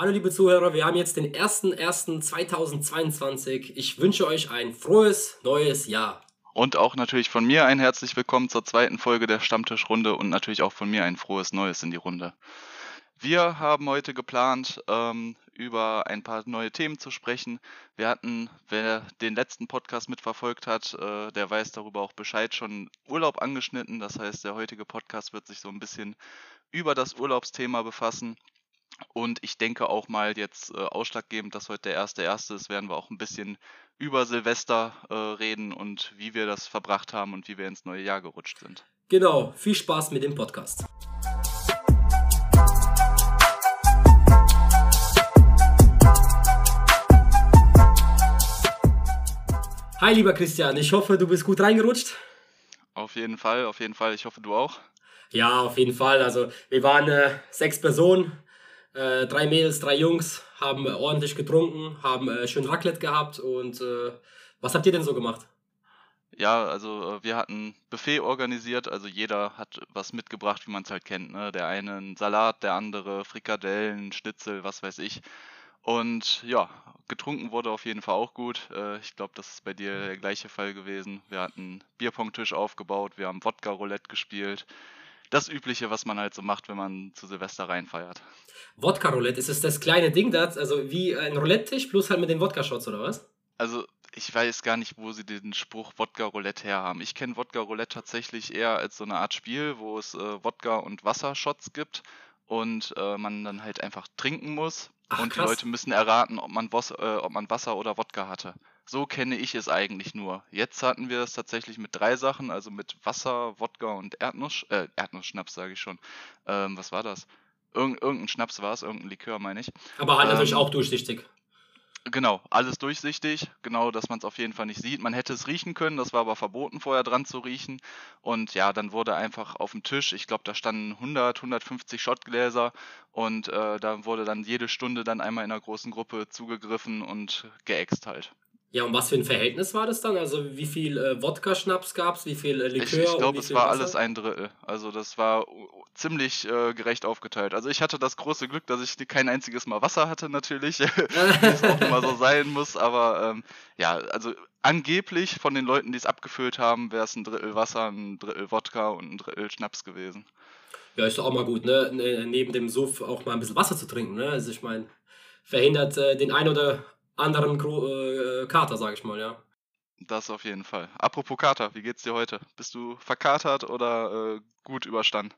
Hallo liebe Zuhörer, wir haben jetzt den 01.01.2022. Ich wünsche euch ein frohes neues Jahr. Und auch natürlich von mir ein herzlich willkommen zur zweiten Folge der Stammtischrunde und natürlich auch von mir ein frohes Neues in die Runde. Wir haben heute geplant, ähm, über ein paar neue Themen zu sprechen. Wir hatten, wer den letzten Podcast mitverfolgt hat, äh, der weiß darüber auch Bescheid, schon Urlaub angeschnitten. Das heißt, der heutige Podcast wird sich so ein bisschen über das Urlaubsthema befassen. Und ich denke auch mal jetzt äh, ausschlaggebend, dass heute der erste erste ist, werden wir auch ein bisschen über Silvester äh, reden und wie wir das verbracht haben und wie wir ins neue Jahr gerutscht sind. Genau, viel Spaß mit dem Podcast. Hi lieber Christian, ich hoffe, du bist gut reingerutscht. Auf jeden Fall, auf jeden Fall. Ich hoffe, du auch. Ja, auf jeden Fall. Also wir waren äh, sechs Personen, äh, drei Mädels, drei Jungs, haben äh, ordentlich getrunken, haben äh, schön Raclette gehabt und äh, was habt ihr denn so gemacht? Ja, also äh, wir hatten Buffet organisiert, also jeder hat was mitgebracht, wie man es halt kennt. Ne? Der eine einen Salat, der andere Frikadellen, Schnitzel, was weiß ich. Und ja, getrunken wurde auf jeden Fall auch gut. Ich glaube, das ist bei dir der gleiche Fall gewesen. Wir hatten Bierpong-Tisch aufgebaut, wir haben Wodka-Roulette gespielt. Das Übliche, was man halt so macht, wenn man zu Silvester reinfeiert. Wodka-Roulette, ist es das kleine Ding da, also wie ein Roulette-Tisch, plus halt mit den Wodka-Shots oder was? Also ich weiß gar nicht, wo sie den Spruch Wodka Roulette herhaben. Ich kenne Wodka Roulette tatsächlich eher als so eine Art Spiel, wo es äh, Wodka und Wassershots gibt und äh, man dann halt einfach trinken muss Ach, und krass. die Leute müssen erraten, ob man, Wos äh, ob man Wasser oder Wodka hatte. So kenne ich es eigentlich nur. Jetzt hatten wir es tatsächlich mit drei Sachen, also mit Wasser, Wodka und Erdnuss, äh, Erdnussschnaps sage ich schon. Ähm, was war das? Irgend, irgendein Schnaps war es, irgendein Likör meine ich. Aber halt ähm, natürlich auch durchsichtig. Genau, alles durchsichtig, genau, dass man es auf jeden Fall nicht sieht. Man hätte es riechen können, das war aber verboten, vorher dran zu riechen. Und ja, dann wurde einfach auf dem Tisch, ich glaube, da standen 100, 150 Schottgläser und äh, da wurde dann jede Stunde dann einmal in einer großen Gruppe zugegriffen und geäxt halt. Ja, und was für ein Verhältnis war das dann? Also wie viel äh, Wodka-Schnaps gab es, wie viel äh, Likör? Ich, ich glaube, es war Wasser? alles ein Drittel. Also das war ziemlich äh, gerecht aufgeteilt. Also ich hatte das große Glück, dass ich kein einziges Mal Wasser hatte natürlich, wie es auch immer so sein muss. Aber ähm, ja, also angeblich von den Leuten, die es abgefüllt haben, wäre es ein Drittel Wasser, ein Drittel Wodka und ein Drittel Schnaps gewesen. Ja, ist doch auch mal gut, ne? ne neben dem Suff auch mal ein bisschen Wasser zu trinken, ne? Also ich meine, verhindert äh, den ein oder anderen Gro äh, Kater, sag ich mal, ja. Das auf jeden Fall. Apropos Kater, wie geht's dir heute? Bist du verkatert oder äh, gut überstanden?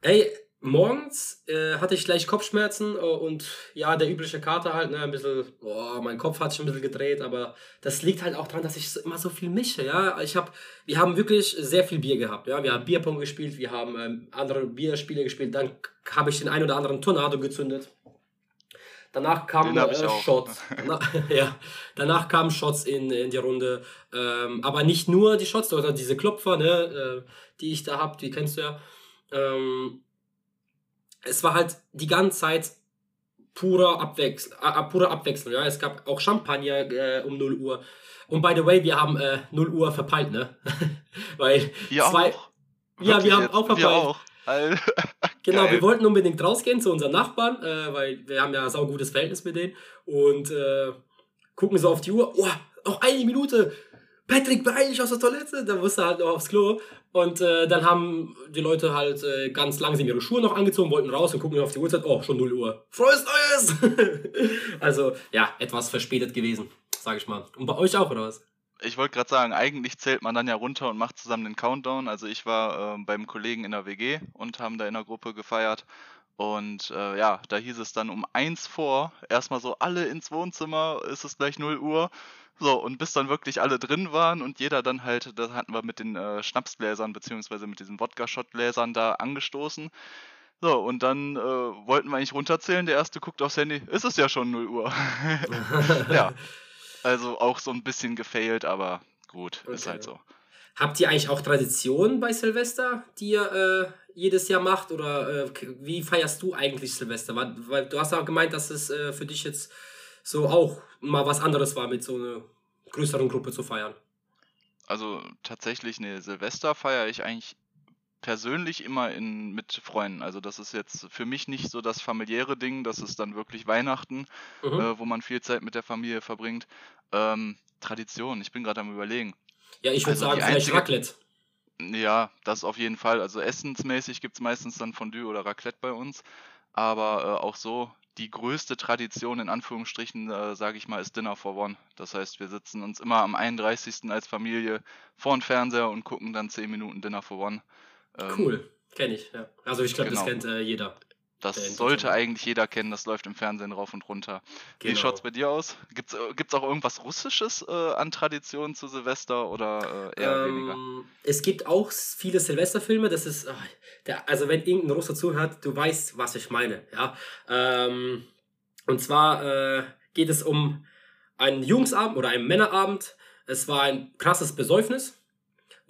Ey, morgens äh, hatte ich gleich Kopfschmerzen äh, und ja, der übliche Kater halt, ne, ein bisschen, boah, mein Kopf hat sich ein bisschen gedreht, aber das liegt halt auch daran, dass ich immer so viel mische, ja. Ich hab, wir haben wirklich sehr viel Bier gehabt, ja. Wir haben Bierpong gespielt, wir haben ähm, andere Bierspiele gespielt, dann habe ich den ein oder anderen Tornado gezündet. Danach kamen äh, Shots. ja, danach kamen Shots in, in die Runde. Ähm, aber nicht nur die Shots, sondern diese Klopfer, ne, äh, die ich da habe, die kennst du ja. Ähm, es war halt die ganze Zeit purer Abwechsel, äh, pure Abwechslung. Ja? Es gab auch Champagner äh, um 0 Uhr. Und by the way, wir haben äh, 0 Uhr verpeilt, ne? Weil wir zwei. Auch. Ja, wir haben auch verpeilt. Wir auch. Genau, Geil. wir wollten unbedingt rausgehen zu unseren Nachbarn, äh, weil wir haben ja ein gutes Verhältnis mit denen und äh, gucken so auf die Uhr, oh, noch eine Minute, Patrick, beeil dich aus der Toilette, da musste halt noch aufs Klo und äh, dann haben die Leute halt äh, ganz langsam ihre Schuhe noch angezogen, wollten raus und gucken auf die Uhrzeit, oh, schon 0 Uhr, frohes Neues! also, ja, etwas verspätet gewesen, sag ich mal. Und bei euch auch, oder was? Ich wollte gerade sagen, eigentlich zählt man dann ja runter und macht zusammen den Countdown. Also ich war äh, beim Kollegen in der WG und haben da in der Gruppe gefeiert. Und äh, ja, da hieß es dann um eins vor, erstmal so alle ins Wohnzimmer, ist es gleich 0 Uhr. So, und bis dann wirklich alle drin waren und jeder dann halt, das hatten wir mit den äh, Schnapsgläsern beziehungsweise mit diesen Wodka-Shot-Gläsern da angestoßen. So, und dann äh, wollten wir eigentlich runterzählen. Der erste guckt aufs Handy, ist es ja schon 0 Uhr. ja. Also auch so ein bisschen gefailt, aber gut, okay. ist halt so. Habt ihr eigentlich auch Traditionen bei Silvester, die ihr äh, jedes Jahr macht? Oder äh, wie feierst du eigentlich Silvester? Weil, weil du hast auch gemeint, dass es äh, für dich jetzt so auch mal was anderes war, mit so einer größeren Gruppe zu feiern. Also tatsächlich eine Silvester feiere ich eigentlich persönlich immer in, mit Freunden. Also das ist jetzt für mich nicht so das familiäre Ding, das ist dann wirklich Weihnachten, mhm. äh, wo man viel Zeit mit der Familie verbringt. Ähm, Tradition, ich bin gerade am überlegen. Ja, ich würde also sagen, vielleicht einzige, Raclette. Ja, das auf jeden Fall. Also essensmäßig gibt es meistens dann Fondue oder Raclette bei uns. Aber äh, auch so, die größte Tradition in Anführungsstrichen, äh, sage ich mal, ist Dinner for One. Das heißt, wir sitzen uns immer am 31. als Familie vor dem Fernseher und gucken dann 10 Minuten Dinner for One. Ähm, cool, kenne ich, ja. Also ich glaube, genau. das kennt äh, jeder. Das sollte eigentlich jeder kennen, das läuft im Fernsehen rauf und runter. Genau. Wie schaut's bei dir aus? Gibt es äh, auch irgendwas Russisches äh, an Traditionen zu Silvester oder äh, eher ähm, weniger? Es gibt auch viele Silvesterfilme, das ist, oh, der, also wenn irgendein Russe zuhört, du weißt, was ich meine, ja. Ähm, und zwar äh, geht es um einen Jungsabend oder einen Männerabend. Es war ein krasses Besäufnis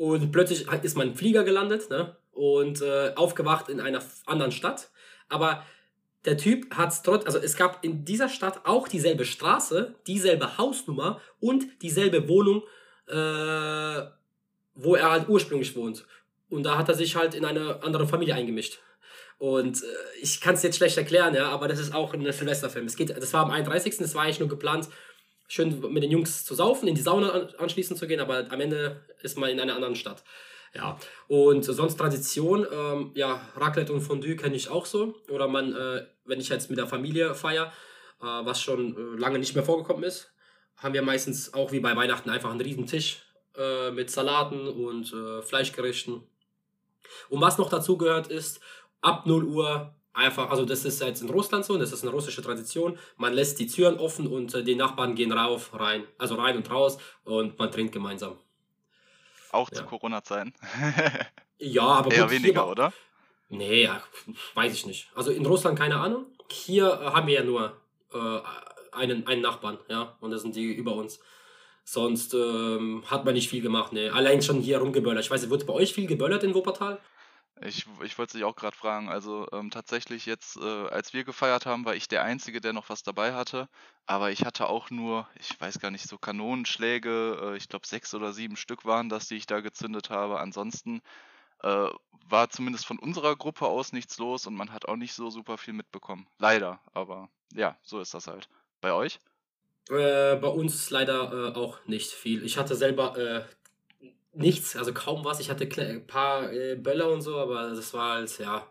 und plötzlich ist mein Flieger gelandet ne? und äh, aufgewacht in einer anderen Stadt aber der Typ hat es trotz, also es gab in dieser Stadt auch dieselbe Straße, dieselbe Hausnummer und dieselbe Wohnung, äh, wo er halt ursprünglich wohnt. Und da hat er sich halt in eine andere Familie eingemischt. Und äh, ich kann es jetzt schlecht erklären, ja, aber das ist auch ein Silvesterfilm. Es geht, das war am 31. Das war eigentlich nur geplant, schön mit den Jungs zu saufen, in die Sauna anschließend zu gehen, aber am Ende ist man in einer anderen Stadt. Ja, und sonst Tradition, ähm, ja, Raclette und Fondue kenne ich auch so. Oder man, äh, wenn ich jetzt mit der Familie feiere, äh, was schon äh, lange nicht mehr vorgekommen ist, haben wir meistens auch wie bei Weihnachten einfach einen riesen Tisch äh, mit Salaten und äh, Fleischgerichten. Und was noch dazu gehört ist, ab 0 Uhr einfach, also das ist jetzt in Russland so, das ist eine russische Tradition, man lässt die Türen offen und äh, die Nachbarn gehen rauf, rein, also rein und raus und man trinkt gemeinsam. Auch ja. zu Corona-Zeiten. ja, aber Eher gut, weniger, hier, oder? Nee, ja, weiß ich nicht. Also in Russland keine Ahnung. Hier äh, haben wir ja nur äh, einen, einen Nachbarn, ja, und das sind die über uns. Sonst ähm, hat man nicht viel gemacht, ne. Allein schon hier rumgeböllert. Ich weiß nicht, wird bei euch viel geböllert in Wuppertal? Ich, ich wollte dich auch gerade fragen. Also ähm, tatsächlich jetzt, äh, als wir gefeiert haben, war ich der Einzige, der noch was dabei hatte. Aber ich hatte auch nur, ich weiß gar nicht, so Kanonenschläge. Äh, ich glaube, sechs oder sieben Stück waren das, die ich da gezündet habe. Ansonsten äh, war zumindest von unserer Gruppe aus nichts los und man hat auch nicht so super viel mitbekommen. Leider, aber ja, so ist das halt. Bei euch? Äh, bei uns leider äh, auch nicht viel. Ich hatte selber äh, nichts, also kaum was. Ich hatte ein paar äh, Böller und so, aber das war halt, ja,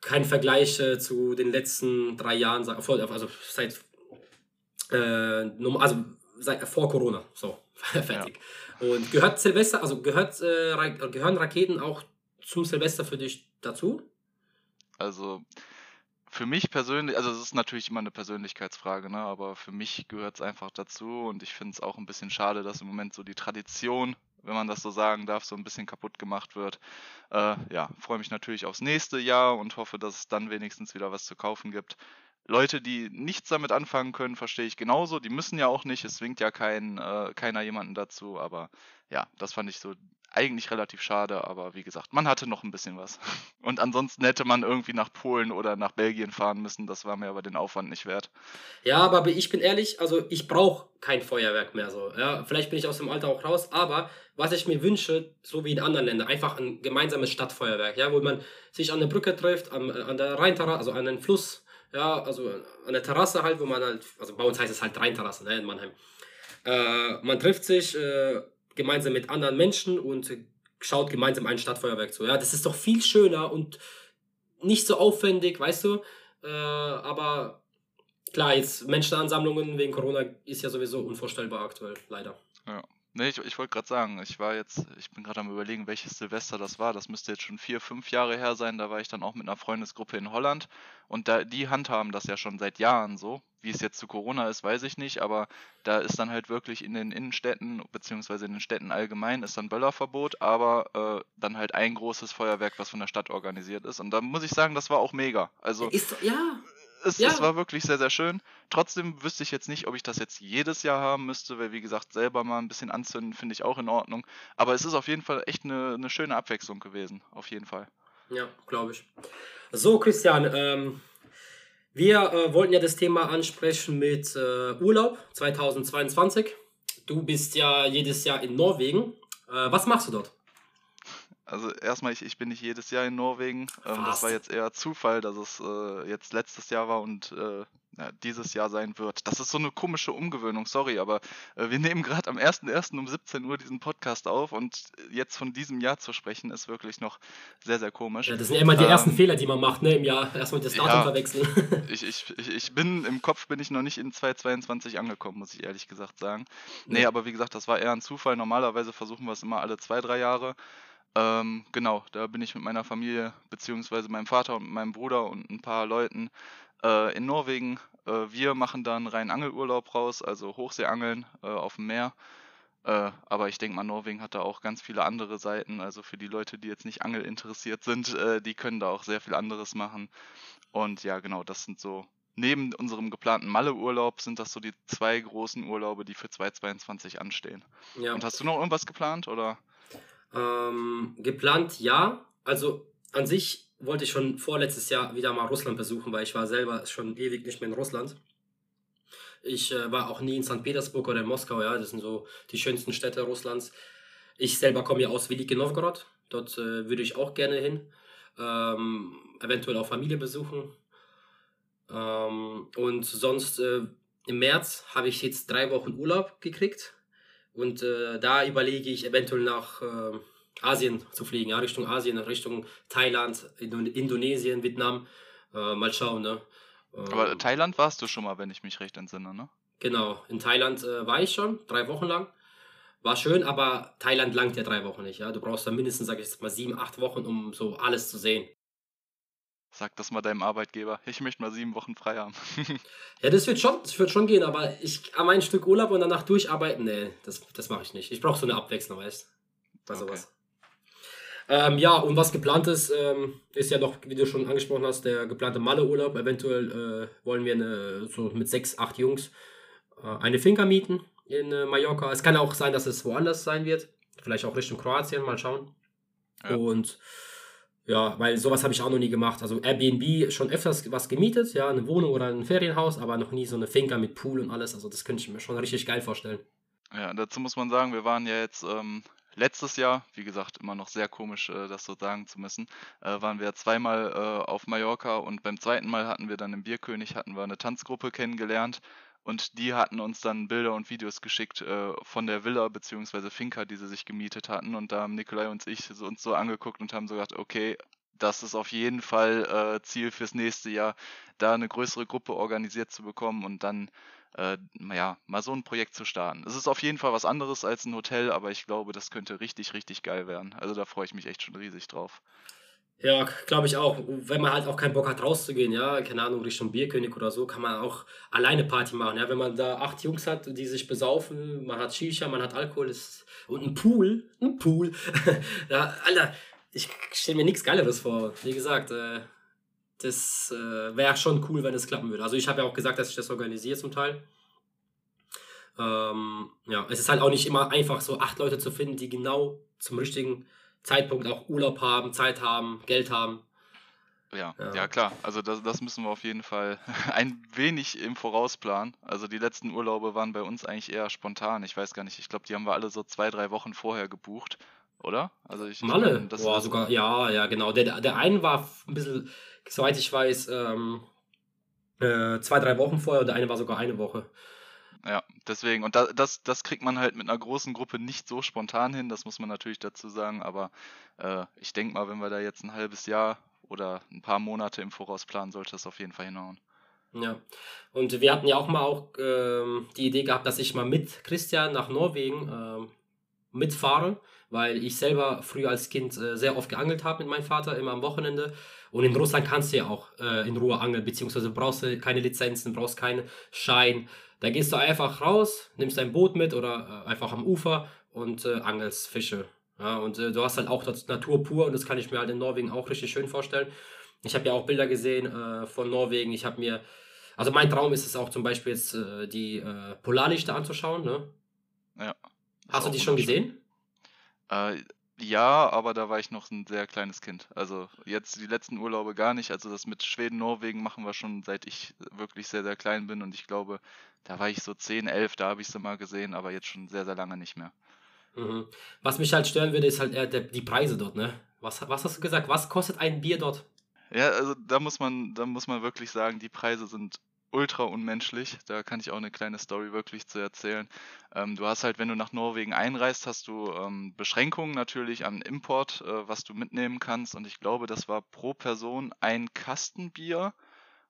kein Vergleich äh, zu den letzten drei Jahren, also seit, äh, also seit, vor Corona, so, fertig. Ja. Und gehört Silvester, also gehört, äh, gehören Raketen auch zum Silvester für dich dazu? Also, für mich persönlich, also es ist natürlich immer eine Persönlichkeitsfrage, ne? aber für mich gehört es einfach dazu und ich finde es auch ein bisschen schade, dass im Moment so die Tradition wenn man das so sagen darf, so ein bisschen kaputt gemacht wird. Äh, ja, freue mich natürlich aufs nächste Jahr und hoffe, dass es dann wenigstens wieder was zu kaufen gibt. Leute, die nichts damit anfangen können, verstehe ich genauso. Die müssen ja auch nicht. Es zwingt ja kein, äh, keiner jemanden dazu. Aber ja, das fand ich so eigentlich relativ schade, aber wie gesagt, man hatte noch ein bisschen was. Und ansonsten hätte man irgendwie nach Polen oder nach Belgien fahren müssen, das war mir aber den Aufwand nicht wert. Ja, aber ich bin ehrlich, also ich brauche kein Feuerwerk mehr so. Ja, vielleicht bin ich aus dem Alter auch raus, aber was ich mir wünsche, so wie in anderen Ländern, einfach ein gemeinsames Stadtfeuerwerk, ja, wo man sich an der Brücke trifft, an, an der Rheinterrasse, also an den Fluss, ja, also an der Terrasse halt, wo man halt, also bei uns heißt es halt Rheinterrasse, ne, in Mannheim. Äh, man trifft sich, äh, gemeinsam mit anderen Menschen und schaut gemeinsam ein Stadtfeuerwerk zu. Ja, das ist doch viel schöner und nicht so aufwendig, weißt du. Äh, aber klar, jetzt Menschenansammlungen wegen Corona ist ja sowieso unvorstellbar aktuell, leider. Ja. Nee, ich, ich wollte gerade sagen, ich war jetzt, ich bin gerade am überlegen, welches Silvester das war. Das müsste jetzt schon vier, fünf Jahre her sein. Da war ich dann auch mit einer Freundesgruppe in Holland und da, die handhaben das ja schon seit Jahren so. Wie es jetzt zu Corona ist, weiß ich nicht, aber da ist dann halt wirklich in den Innenstädten, beziehungsweise in den Städten allgemein, ist dann Böllerverbot, aber äh, dann halt ein großes Feuerwerk, was von der Stadt organisiert ist. Und da muss ich sagen, das war auch mega. Also, ist, ja, es, ja. es war wirklich sehr, sehr schön. Trotzdem wüsste ich jetzt nicht, ob ich das jetzt jedes Jahr haben müsste, weil wie gesagt, selber mal ein bisschen anzünden, finde ich auch in Ordnung. Aber es ist auf jeden Fall echt eine, eine schöne Abwechslung gewesen, auf jeden Fall. Ja, glaube ich. So, Christian, ähm, wir äh, wollten ja das Thema ansprechen mit äh, Urlaub 2022. Du bist ja jedes Jahr in Norwegen. Äh, was machst du dort? Also erstmal, ich, ich bin nicht jedes Jahr in Norwegen. Ähm, das war jetzt eher Zufall, dass es äh, jetzt letztes Jahr war und äh, ja, dieses Jahr sein wird. Das ist so eine komische Umgewöhnung, sorry, aber äh, wir nehmen gerade am 1.1. um 17 Uhr diesen Podcast auf und jetzt von diesem Jahr zu sprechen, ist wirklich noch sehr, sehr komisch. Ja, das sind ja immer die ähm, ersten Fehler, die man macht, ne, im Jahr. Erstmal das Datum ja, verwechseln. ich, ich, ich, bin, im Kopf bin ich noch nicht in 2022 angekommen, muss ich ehrlich gesagt sagen. Nee, aber wie gesagt, das war eher ein Zufall. Normalerweise versuchen wir es immer alle zwei, drei Jahre. Ähm, genau, da bin ich mit meiner Familie, beziehungsweise meinem Vater und meinem Bruder und ein paar Leuten äh, in Norwegen. Äh, wir machen dann rein Angelurlaub raus, also Hochseeangeln äh, auf dem Meer. Äh, aber ich denke mal, Norwegen hat da auch ganz viele andere Seiten. Also für die Leute, die jetzt nicht Angel interessiert sind, äh, die können da auch sehr viel anderes machen. Und ja, genau, das sind so neben unserem geplanten Malle-Urlaub sind das so die zwei großen Urlaube, die für 2022 anstehen. Ja. Und hast du noch irgendwas geplant oder? Ähm, geplant ja. Also an sich wollte ich schon vorletztes Jahr wieder mal Russland besuchen, weil ich war selber schon ewig nicht mehr in Russland. Ich äh, war auch nie in St. Petersburg oder in Moskau, ja, das sind so die schönsten Städte Russlands. Ich selber komme ja aus Veliki Novgorod, dort äh, würde ich auch gerne hin. Ähm, eventuell auch Familie besuchen. Ähm, und sonst äh, im März habe ich jetzt drei Wochen Urlaub gekriegt und äh, da überlege ich eventuell nach äh, Asien zu fliegen, ja, Richtung Asien, Richtung Thailand, Indon Indonesien, Vietnam. Äh, mal schauen, ne? Aber ähm, Thailand warst du schon mal, wenn ich mich recht entsinne, ne? Genau, in Thailand äh, war ich schon, drei Wochen lang. War schön, aber Thailand langt ja drei Wochen nicht, ja. Du brauchst da mindestens, sag ich jetzt mal, sieben, acht Wochen, um so alles zu sehen. Sag das mal deinem Arbeitgeber. Ich möchte mal sieben Wochen frei haben. ja, das wird schon, das wird schon gehen, aber ich am ein Stück Urlaub und danach durcharbeiten, nee, das, das mache ich nicht. Ich brauche so eine Abwechslung, weißt du? Okay. sowas. Ähm, ja, und was geplant ist, ähm, ist ja noch, wie du schon angesprochen hast, der geplante Malle-Urlaub. Eventuell äh, wollen wir eine, so mit sechs, acht Jungs äh, eine Finca mieten in äh, Mallorca. Es kann auch sein, dass es woanders sein wird. Vielleicht auch Richtung Kroatien, mal schauen. Ja. Und ja, weil sowas habe ich auch noch nie gemacht. Also Airbnb schon öfters was gemietet, ja, eine Wohnung oder ein Ferienhaus, aber noch nie so eine Finca mit Pool und alles. Also das könnte ich mir schon richtig geil vorstellen. Ja, dazu muss man sagen, wir waren ja jetzt ähm, letztes Jahr, wie gesagt, immer noch sehr komisch, äh, das so sagen zu müssen, äh, waren wir zweimal äh, auf Mallorca und beim zweiten Mal hatten wir dann im Bierkönig, hatten wir eine Tanzgruppe kennengelernt und die hatten uns dann Bilder und Videos geschickt äh, von der Villa bzw. Finca, die sie sich gemietet hatten. Und da haben Nikolai und ich so, uns so angeguckt und haben so gedacht, okay, das ist auf jeden Fall äh, Ziel fürs nächste Jahr, da eine größere Gruppe organisiert zu bekommen und dann äh, ja, mal so ein Projekt zu starten. Es ist auf jeden Fall was anderes als ein Hotel, aber ich glaube, das könnte richtig, richtig geil werden. Also da freue ich mich echt schon riesig drauf. Ja, glaube ich auch. Wenn man halt auch keinen Bock hat, rauszugehen, ja, keine Ahnung, Richtung Bierkönig oder so, kann man auch alleine Party machen. Ja, wenn man da acht Jungs hat, die sich besaufen, man hat Shisha, man hat Alkohol ist, und ein Pool, ein Pool. ja, Alter, ich stelle mir nichts Geileres vor. Wie gesagt, äh, das äh, wäre schon cool, wenn es klappen würde. Also ich habe ja auch gesagt, dass ich das organisiere zum Teil. Ähm, ja, es ist halt auch nicht immer einfach, so acht Leute zu finden, die genau zum richtigen Zeitpunkt auch Urlaub haben, Zeit haben, Geld haben. Ja, ja, ja, klar. Also das, das müssen wir auf jeden Fall ein wenig im Voraus planen. Also die letzten Urlaube waren bei uns eigentlich eher spontan. Ich weiß gar nicht, ich glaube, die haben wir alle so zwei, drei Wochen vorher gebucht, oder? Also ich Malle, das Boah, sogar, ja, ja, genau. Der, der eine war ein bisschen, soweit ich weiß, ähm, äh, zwei, drei Wochen vorher und der eine war sogar eine Woche. Deswegen. Und da, das, das kriegt man halt mit einer großen Gruppe nicht so spontan hin, das muss man natürlich dazu sagen. Aber äh, ich denke mal, wenn wir da jetzt ein halbes Jahr oder ein paar Monate im Voraus planen, sollte das auf jeden Fall hinhauen. Ja, und wir hatten ja auch mal auch ähm, die Idee gehabt, dass ich mal mit Christian nach Norwegen ähm, mitfahre, weil ich selber früher als Kind äh, sehr oft geangelt habe mit meinem Vater, immer am Wochenende. Und in Russland kannst du ja auch äh, in Ruhe angeln, beziehungsweise brauchst du keine Lizenzen, brauchst keinen Schein. Da gehst du einfach raus, nimmst dein Boot mit oder äh, einfach am Ufer und äh, angelst Fische. Ja, und äh, du hast halt auch das Natur pur und das kann ich mir halt in Norwegen auch richtig schön vorstellen. Ich habe ja auch Bilder gesehen äh, von Norwegen. Ich habe mir, also mein Traum ist es auch zum Beispiel jetzt äh, die äh, Polarlichter anzuschauen. Ne? Ja. Hast du die schon gesehen? Ja, aber da war ich noch ein sehr kleines Kind. Also jetzt die letzten Urlaube gar nicht. Also das mit Schweden, Norwegen machen wir schon seit ich wirklich sehr, sehr klein bin. Und ich glaube, da war ich so 10, 11, da habe ich sie mal gesehen, aber jetzt schon sehr, sehr lange nicht mehr. Mhm. Was mich halt stören würde, ist halt eher der, die Preise dort, ne? Was, was hast du gesagt? Was kostet ein Bier dort? Ja, also da muss man, da muss man wirklich sagen, die Preise sind ultra unmenschlich. Da kann ich auch eine kleine Story wirklich zu erzählen. Ähm, du hast halt, wenn du nach Norwegen einreist, hast du ähm, Beschränkungen natürlich an Import, äh, was du mitnehmen kannst. Und ich glaube, das war pro Person ein Kastenbier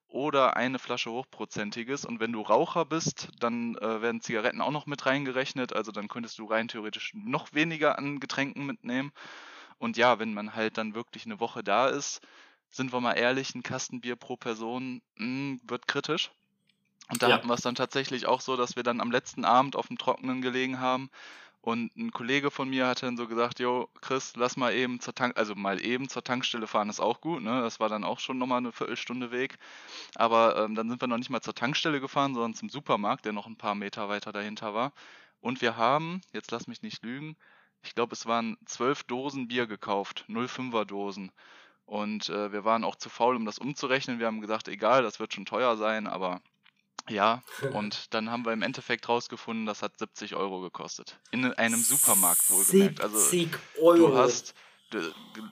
oder eine Flasche hochprozentiges. Und wenn du Raucher bist, dann äh, werden Zigaretten auch noch mit reingerechnet. Also dann könntest du rein theoretisch noch weniger an Getränken mitnehmen. Und ja, wenn man halt dann wirklich eine Woche da ist, sind wir mal ehrlich, ein Kastenbier pro Person mh, hm, wird kritisch. Und da ja. hatten wir es dann tatsächlich auch so, dass wir dann am letzten Abend auf dem Trockenen gelegen haben und ein Kollege von mir hatte dann so gesagt, jo, Chris, lass mal eben zur Tank, also mal eben zur Tankstelle fahren, ist auch gut, ne? Das war dann auch schon nochmal eine Viertelstunde Weg. Aber ähm, dann sind wir noch nicht mal zur Tankstelle gefahren, sondern zum Supermarkt, der noch ein paar Meter weiter dahinter war. Und wir haben, jetzt lass mich nicht lügen, ich glaube, es waren zwölf Dosen Bier gekauft, 05er Dosen. Und äh, wir waren auch zu faul, um das umzurechnen. Wir haben gesagt, egal, das wird schon teuer sein, aber ja, und dann haben wir im Endeffekt rausgefunden, das hat 70 Euro gekostet. In einem Supermarkt wohlgemerkt. Also 70 Euro. Du hast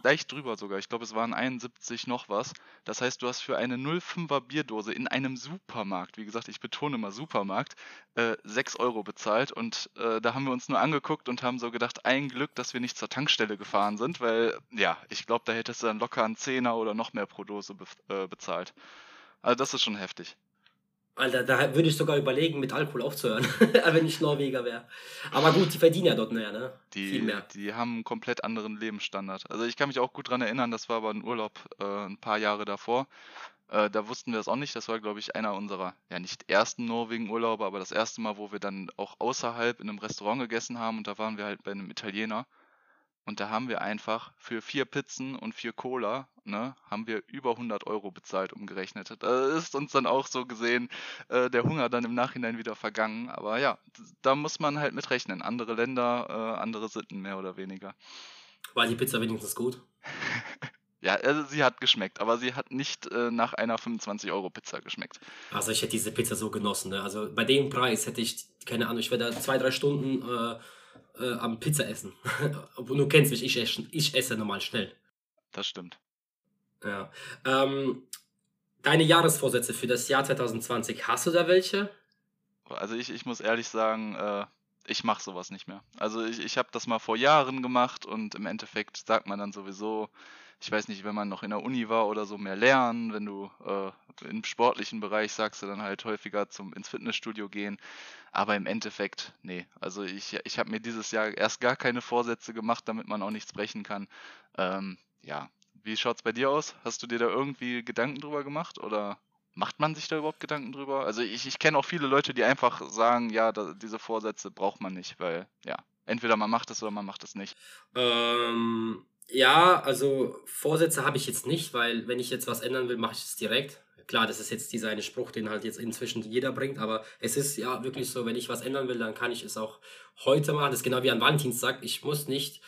leicht drüber sogar, ich glaube es waren 71 noch was. Das heißt, du hast für eine 05er Bierdose in einem Supermarkt, wie gesagt, ich betone mal Supermarkt, äh, 6 Euro bezahlt und äh, da haben wir uns nur angeguckt und haben so gedacht, ein Glück, dass wir nicht zur Tankstelle gefahren sind, weil ja, ich glaube, da hättest du dann locker einen Zehner oder noch mehr pro Dose be äh, bezahlt. Also das ist schon heftig. Alter, da würde ich sogar überlegen, mit Alkohol aufzuhören, wenn ich Norweger wäre. Aber gut, die verdienen ja dort mehr, ne? Die, Viel mehr. Die haben einen komplett anderen Lebensstandard. Also ich kann mich auch gut daran erinnern, das war aber ein Urlaub äh, ein paar Jahre davor. Äh, da wussten wir es auch nicht. Das war, glaube ich, einer unserer, ja nicht ersten Norwegen-Urlaube, aber das erste Mal, wo wir dann auch außerhalb in einem Restaurant gegessen haben und da waren wir halt bei einem Italiener. Und da haben wir einfach für vier Pizzen und vier Cola, ne, haben wir über 100 Euro bezahlt, umgerechnet. Da ist uns dann auch so gesehen äh, der Hunger dann im Nachhinein wieder vergangen. Aber ja, da muss man halt mit rechnen. Andere Länder, äh, andere Sitten mehr oder weniger. War die Pizza wenigstens gut? ja, also sie hat geschmeckt, aber sie hat nicht äh, nach einer 25-Euro-Pizza geschmeckt. Also ich hätte diese Pizza so genossen. Ne? Also bei dem Preis hätte ich, keine Ahnung, ich wäre da zwei, drei Stunden äh, am Pizza essen. Obwohl du kennst mich, ich esse, ich esse normal schnell. Das stimmt. Ja. Ähm, deine Jahresvorsätze für das Jahr 2020, hast du da welche? Also ich, ich muss ehrlich sagen, äh, ich mache sowas nicht mehr. Also ich, ich habe das mal vor Jahren gemacht und im Endeffekt sagt man dann sowieso, ich weiß nicht, wenn man noch in der Uni war oder so, mehr lernen. Wenn du äh, im sportlichen Bereich sagst du dann halt häufiger zum ins Fitnessstudio gehen. Aber im Endeffekt, nee. Also ich, ich habe mir dieses Jahr erst gar keine Vorsätze gemacht, damit man auch nichts brechen kann. Ähm, ja. Wie schaut's bei dir aus? Hast du dir da irgendwie Gedanken drüber gemacht oder macht man sich da überhaupt Gedanken drüber? Also ich, ich kenne auch viele Leute, die einfach sagen, ja, da, diese Vorsätze braucht man nicht, weil ja, entweder man macht es oder man macht es nicht. Ähm, ja, also Vorsätze habe ich jetzt nicht, weil wenn ich jetzt was ändern will, mache ich es direkt. Klar, das ist jetzt dieser eine Spruch, den halt jetzt inzwischen jeder bringt, aber es ist ja wirklich so, wenn ich was ändern will, dann kann ich es auch heute machen. Das ist genau wie an Valentinstag. Ich muss nicht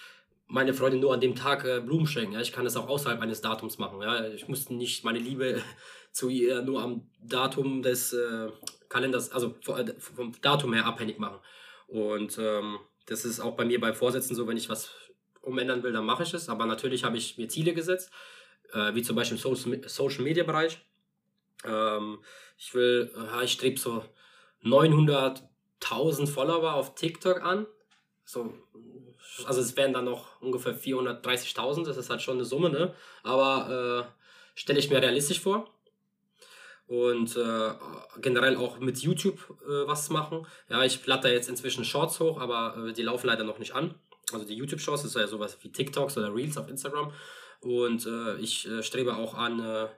meine Freundin nur an dem Tag äh, Blumen schenken. Ja? Ich kann es auch außerhalb eines Datums machen. Ja? Ich muss nicht meine Liebe zu ihr nur am Datum des äh, Kalenders, also äh, vom Datum her abhängig machen. Und ähm, das ist auch bei mir bei Vorsätzen so, wenn ich was umändern will, dann mache ich es. Aber natürlich habe ich mir Ziele gesetzt, äh, wie zum Beispiel im Social, Media Bereich. Ähm, ich will, äh, ich strebe so 900.000 Follower auf TikTok an. So, also es wären dann noch ungefähr 430.000, das ist halt schon eine Summe, ne? Aber äh, stelle ich mir realistisch vor. Und äh, generell auch mit YouTube äh, was machen. Ja, ich platte jetzt inzwischen Shorts hoch, aber äh, die laufen leider noch nicht an also die YouTube-Shows, das ist ja sowas wie TikToks oder Reels auf Instagram. Und äh, ich äh, strebe auch an, äh,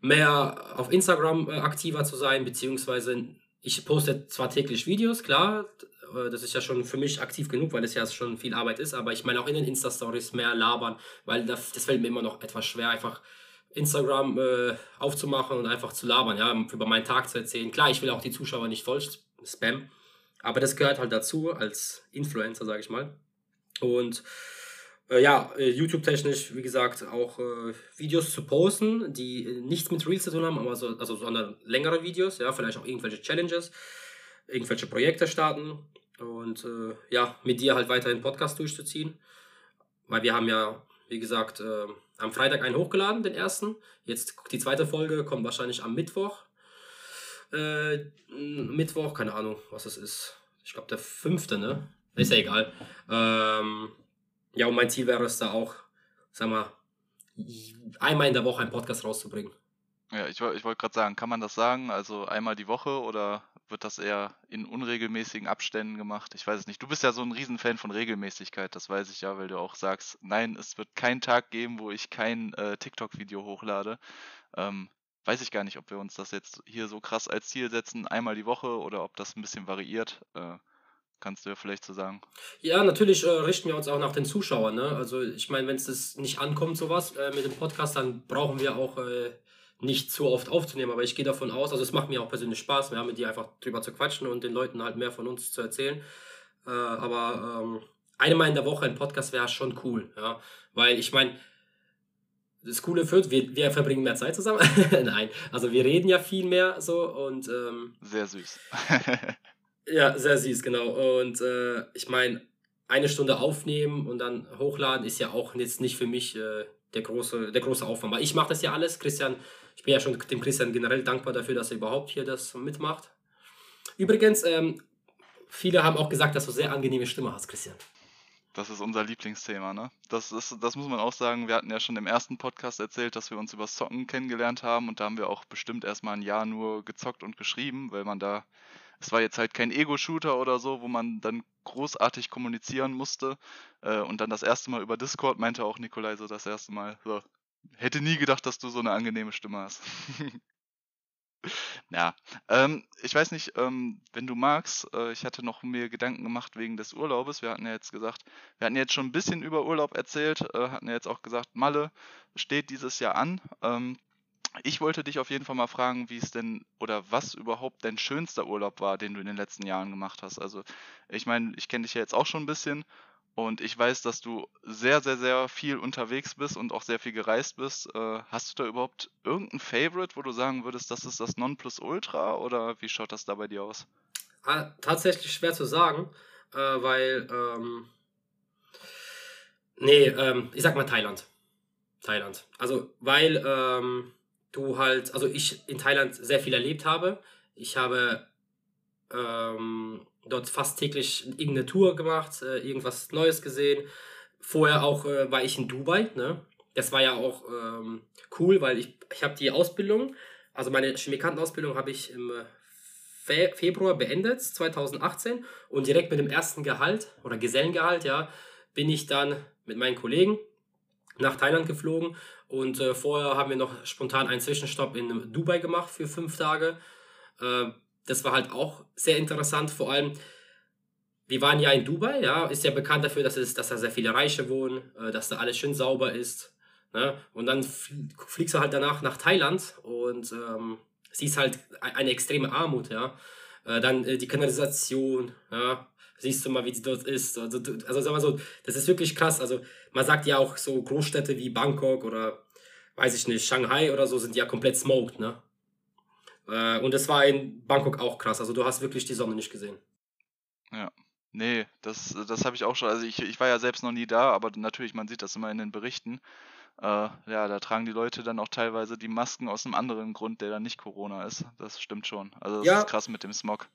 mehr auf Instagram äh, aktiver zu sein, beziehungsweise ich poste zwar täglich Videos, klar, äh, das ist ja schon für mich aktiv genug, weil es ja schon viel Arbeit ist, aber ich meine auch in den Insta-Stories mehr labern, weil das, das fällt mir immer noch etwas schwer, einfach Instagram äh, aufzumachen und einfach zu labern, ja, über meinen Tag zu erzählen. Klar, ich will auch die Zuschauer nicht voll spammen, aber das gehört halt dazu als Influencer, sage ich mal. Und äh, ja, äh, YouTube-technisch, wie gesagt, auch äh, Videos zu posten, die äh, nichts mit Reels zu tun haben, aber so, also sondern längere Videos, ja, vielleicht auch irgendwelche Challenges, irgendwelche Projekte starten. und äh, ja, mit dir halt weiterhin Podcast durchzuziehen. Weil wir haben ja, wie gesagt, äh, am Freitag einen hochgeladen, den ersten. Jetzt die zweite Folge kommt wahrscheinlich am Mittwoch. Mittwoch, keine Ahnung, was es ist. Ich glaube, der fünfte, ne? Ist ja egal. Ähm, ja, und mein Ziel wäre es da auch, sag mal, einmal in der Woche einen Podcast rauszubringen. Ja, ich, ich wollte gerade sagen, kann man das sagen? Also einmal die Woche oder wird das eher in unregelmäßigen Abständen gemacht? Ich weiß es nicht. Du bist ja so ein Riesenfan von Regelmäßigkeit, das weiß ich ja, weil du auch sagst, nein, es wird keinen Tag geben, wo ich kein äh, TikTok-Video hochlade. Ähm, weiß ich gar nicht, ob wir uns das jetzt hier so krass als Ziel setzen, einmal die Woche oder ob das ein bisschen variiert. Äh, kannst du ja vielleicht so sagen. Ja, natürlich äh, richten wir uns auch nach den Zuschauern. Ne? Also ich meine, wenn es nicht ankommt, sowas äh, mit dem Podcast, dann brauchen wir auch äh, nicht zu oft aufzunehmen, aber ich gehe davon aus, also es macht mir auch persönlich Spaß, ja, mit dir einfach drüber zu quatschen und den Leuten halt mehr von uns zu erzählen. Äh, aber ähm, einmal in der Woche ein Podcast wäre schon cool, ja, weil ich meine, das Coole führt, wir, wir verbringen mehr Zeit zusammen. Nein, also wir reden ja viel mehr so und. Ähm, sehr süß. ja, sehr süß, genau. Und äh, ich meine, eine Stunde aufnehmen und dann hochladen ist ja auch jetzt nicht für mich äh, der, große, der große Aufwand. Weil ich mache das ja alles. Christian ich bin ja schon dem Christian generell dankbar dafür, dass er überhaupt hier das mitmacht. Übrigens, ähm, viele haben auch gesagt, dass du sehr angenehme Stimme hast, Christian. Das ist unser Lieblingsthema, ne? Das, ist, das muss man auch sagen. Wir hatten ja schon im ersten Podcast erzählt, dass wir uns über Socken kennengelernt haben und da haben wir auch bestimmt erstmal ein Jahr nur gezockt und geschrieben, weil man da, es war jetzt halt kein Ego-Shooter oder so, wo man dann großartig kommunizieren musste. Äh, und dann das erste Mal über Discord meinte auch Nikolai so das erste Mal, so, Hätte nie gedacht, dass du so eine angenehme Stimme hast. ja, ähm, ich weiß nicht, ähm, wenn du magst, äh, ich hatte noch mir Gedanken gemacht wegen des Urlaubes. Wir hatten ja jetzt gesagt, wir hatten jetzt schon ein bisschen über Urlaub erzählt, äh, hatten ja jetzt auch gesagt, Malle steht dieses Jahr an. Ähm, ich wollte dich auf jeden Fall mal fragen, wie es denn oder was überhaupt dein schönster Urlaub war, den du in den letzten Jahren gemacht hast. Also, ich meine, ich kenne dich ja jetzt auch schon ein bisschen und ich weiß, dass du sehr, sehr, sehr viel unterwegs bist und auch sehr viel gereist bist. Äh, hast du da überhaupt irgendein Favorite, wo du sagen würdest, das ist das Nonplusultra oder wie schaut das da bei dir aus? Tatsächlich schwer zu sagen, äh, weil, ähm, nee, ähm, ich sag mal Thailand. Thailand. Also, weil ähm, du halt, also ich in Thailand sehr viel erlebt habe. Ich habe ähm, dort fast täglich irgendeine Tour gemacht, äh, irgendwas Neues gesehen. Vorher auch äh, war ich in Dubai. Ne? Das war ja auch ähm, cool, weil ich, ich habe die Ausbildung, also meine Chemikantenausbildung habe ich im äh, Fe Februar beendet, 2018. Und direkt mit dem ersten Gehalt oder Gesellengehalt, ja, bin ich dann mit meinen Kollegen nach Thailand geflogen. Und äh, vorher haben wir noch spontan einen Zwischenstopp in Dubai gemacht für fünf Tage. Äh, das war halt auch sehr interessant. Vor allem, wir waren ja in Dubai, ja, ist ja bekannt dafür, dass, es, dass da sehr viele Reiche wohnen, äh, dass da alles schön sauber ist. Ne? Und dann fliegst du halt danach nach Thailand und ähm, siehst halt e-, eine extreme Armut, ja. Äh, dann äh, die Kanalisation, ja. Siehst du mal, wie sie dort ist. Also, also sag mal so, das ist wirklich krass. Also man sagt ja auch so Großstädte wie Bangkok oder weiß ich nicht, Shanghai oder so sind ja komplett smoked, ne? Äh, und es war in Bangkok auch krass. Also du hast wirklich die Sonne nicht gesehen. Ja. Nee, das, das habe ich auch schon. Also ich, ich war ja selbst noch nie da, aber natürlich, man sieht das immer in den Berichten. Äh, ja, da tragen die Leute dann auch teilweise die Masken aus einem anderen Grund, der dann nicht Corona ist. Das stimmt schon. Also das ja. ist krass mit dem Smog.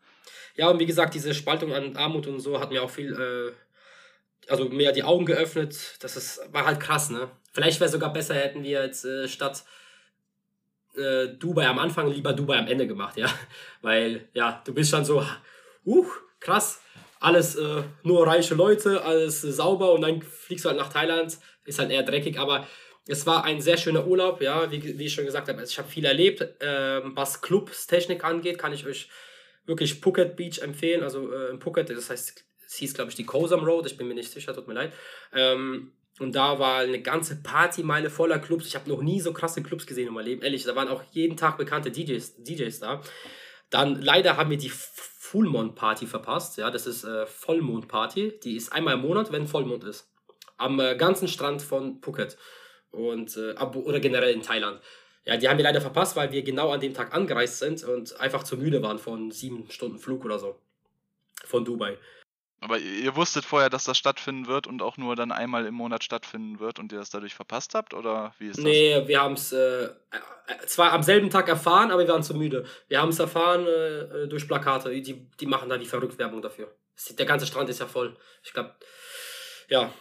Ja, und wie gesagt, diese Spaltung an Armut und so hat mir auch viel, äh, also mehr die Augen geöffnet. Das ist, war halt krass, ne? Vielleicht wäre sogar besser, hätten wir jetzt äh, statt äh, Dubai am Anfang lieber Dubai am Ende gemacht, ja. Weil, ja, du bist schon so, uh, krass, alles äh, nur reiche Leute, alles äh, sauber und dann fliegst du halt nach Thailand, ist halt eher dreckig, aber es war ein sehr schöner Urlaub, ja, wie, wie ich schon gesagt habe, also ich habe viel erlebt. Ähm, was Clubstechnik angeht, kann ich euch wirklich Phuket Beach empfehlen, also äh, in Phuket, das heißt, es hieß, glaube ich, die Kosam Road, ich bin mir nicht sicher, tut mir leid. Ähm, und da war eine ganze Partymeile voller Clubs. Ich habe noch nie so krasse Clubs gesehen in meinem Leben. Ehrlich, da waren auch jeden Tag bekannte DJs, DJs da. Dann leider haben wir die Fullmond Party verpasst. Ja, das ist äh, Vollmond Party. Die ist einmal im Monat, wenn Vollmond ist. Am äh, ganzen Strand von Phuket. Und, äh, oder generell in Thailand. Ja, die haben wir leider verpasst, weil wir genau an dem Tag angereist sind und einfach zu müde waren von sieben Stunden Flug oder so. Von Dubai. Aber ihr wusstet vorher, dass das stattfinden wird und auch nur dann einmal im Monat stattfinden wird und ihr das dadurch verpasst habt? Oder wie ist das? Nee, wir haben es äh, äh, zwar am selben Tag erfahren, aber wir waren zu müde. Wir haben es erfahren äh, durch Plakate. Die, die machen da die verrückt Werbung dafür. Der ganze Strand ist ja voll. Ich glaube, ja.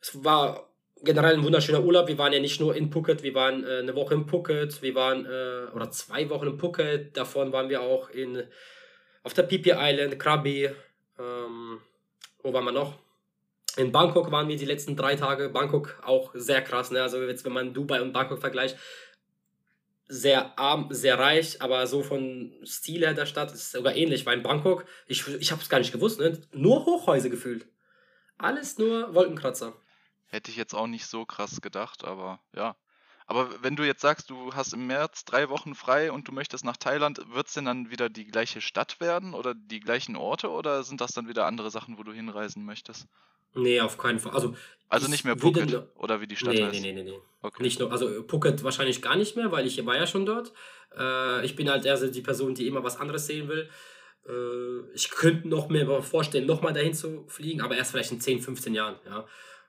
Es war generell ein wunderschöner Urlaub. Wir waren ja nicht nur in Phuket, wir waren äh, eine Woche in Phuket, wir waren, äh, oder zwei Wochen in Phuket. Davon waren wir auch in, auf der Pipi Island, Krabi, ähm, wo waren wir noch? In Bangkok waren wir die letzten drei Tage. Bangkok auch sehr krass. Ne? Also jetzt, wenn man Dubai und Bangkok vergleicht, sehr arm, sehr reich, aber so von Stil her der Stadt ist sogar ähnlich, weil in Bangkok, ich, ich habe es gar nicht gewusst, ne? nur Hochhäuser gefühlt. Alles nur Wolkenkratzer. Hätte ich jetzt auch nicht so krass gedacht, aber ja. Aber wenn du jetzt sagst, du hast im März drei Wochen frei und du möchtest nach Thailand, wird es denn dann wieder die gleiche Stadt werden oder die gleichen Orte oder sind das dann wieder andere Sachen, wo du hinreisen möchtest? Nee, auf keinen Fall. Also, also nicht mehr Phuket würde, oder wie die Stadt nee, heißt? Nee, nee, nee, nee. Okay. Nicht nur, also Phuket wahrscheinlich gar nicht mehr, weil ich war ja schon dort. Äh, ich bin halt eher so die Person, die immer was anderes sehen will. Äh, ich könnte noch mir vorstellen, nochmal dahin zu fliegen, aber erst vielleicht in 10, 15 Jahren. Ja.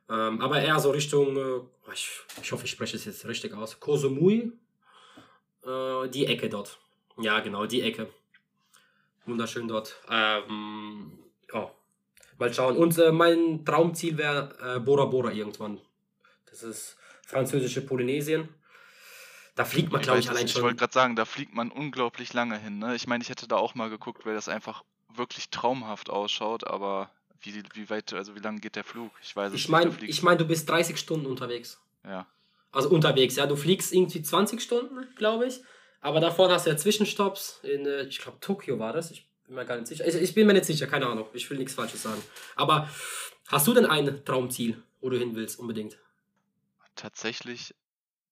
Ähm, aber eher so Richtung, äh, ich, ich hoffe, ich spreche es jetzt richtig aus, Kosumui, äh, die Ecke dort. Ja, genau, die Ecke. Wunderschön dort. Ähm, ja, mal schauen. Und äh, mein Traumziel wäre äh, Bora Bora irgendwann. Das ist französische Polynesien. Da fliegt man, glaube ich, allein schon. Ich wollte gerade sagen, da fliegt man unglaublich lange hin. Ne? Ich meine, ich hätte da auch mal geguckt, weil das einfach wirklich traumhaft ausschaut, aber wie, wie weit, also wie lange geht der Flug? Ich weiß es ich mein, nicht. Ich meine, du bist 30 Stunden unterwegs. Ja. Also unterwegs, ja. Du fliegst irgendwie 20 Stunden, glaube ich. Aber davor hast du ja Zwischenstopps in, äh, ich glaube, Tokio war das. Ich bin mir gar nicht sicher. Ich, ich, bin mir nicht sicher, keine Ahnung. Ich will nichts Falsches sagen. Aber hast du denn ein Traumziel, wo du hin willst, unbedingt? Tatsächlich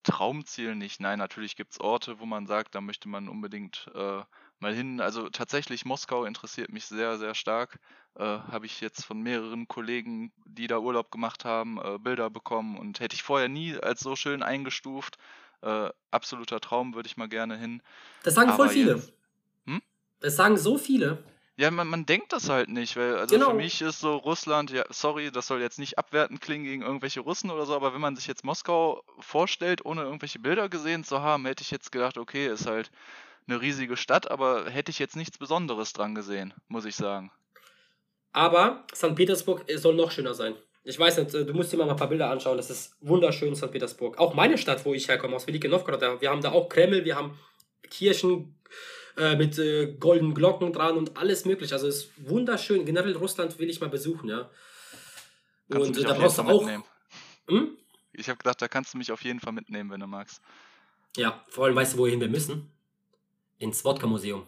Traumziel nicht. Nein, natürlich gibt es Orte, wo man sagt, da möchte man unbedingt äh, mal hin. Also tatsächlich Moskau interessiert mich sehr, sehr stark. Äh, Habe ich jetzt von mehreren Kollegen, die da Urlaub gemacht haben, äh, Bilder bekommen und hätte ich vorher nie als so schön eingestuft. Äh, absoluter Traum würde ich mal gerne hin. Das sagen Aber voll viele. Jetzt, hm? Das sagen so viele. Ja, man, man denkt das halt nicht, weil also genau. für mich ist so Russland, ja, sorry, das soll jetzt nicht abwertend klingen gegen irgendwelche Russen oder so, aber wenn man sich jetzt Moskau vorstellt, ohne irgendwelche Bilder gesehen zu haben, hätte ich jetzt gedacht, okay, ist halt eine riesige Stadt, aber hätte ich jetzt nichts Besonderes dran gesehen, muss ich sagen. Aber St. Petersburg soll noch schöner sein. Ich weiß nicht, du musst dir mal ein paar Bilder anschauen. Das ist wunderschön, St. Petersburg. Auch meine Stadt, wo ich herkomme, aus Velike Novgorod. Wir haben da auch Kreml, wir haben Kirchen äh, mit äh, goldenen Glocken dran und alles mögliche. Also es ist wunderschön. Generell Russland will ich mal besuchen, ja. Kannst und äh, da brauchst du auch. Hm? Ich habe gedacht, da kannst du mich auf jeden Fall mitnehmen, wenn du magst. Ja, vor allem weißt du, wohin wir müssen? Ins Wodka-Museum.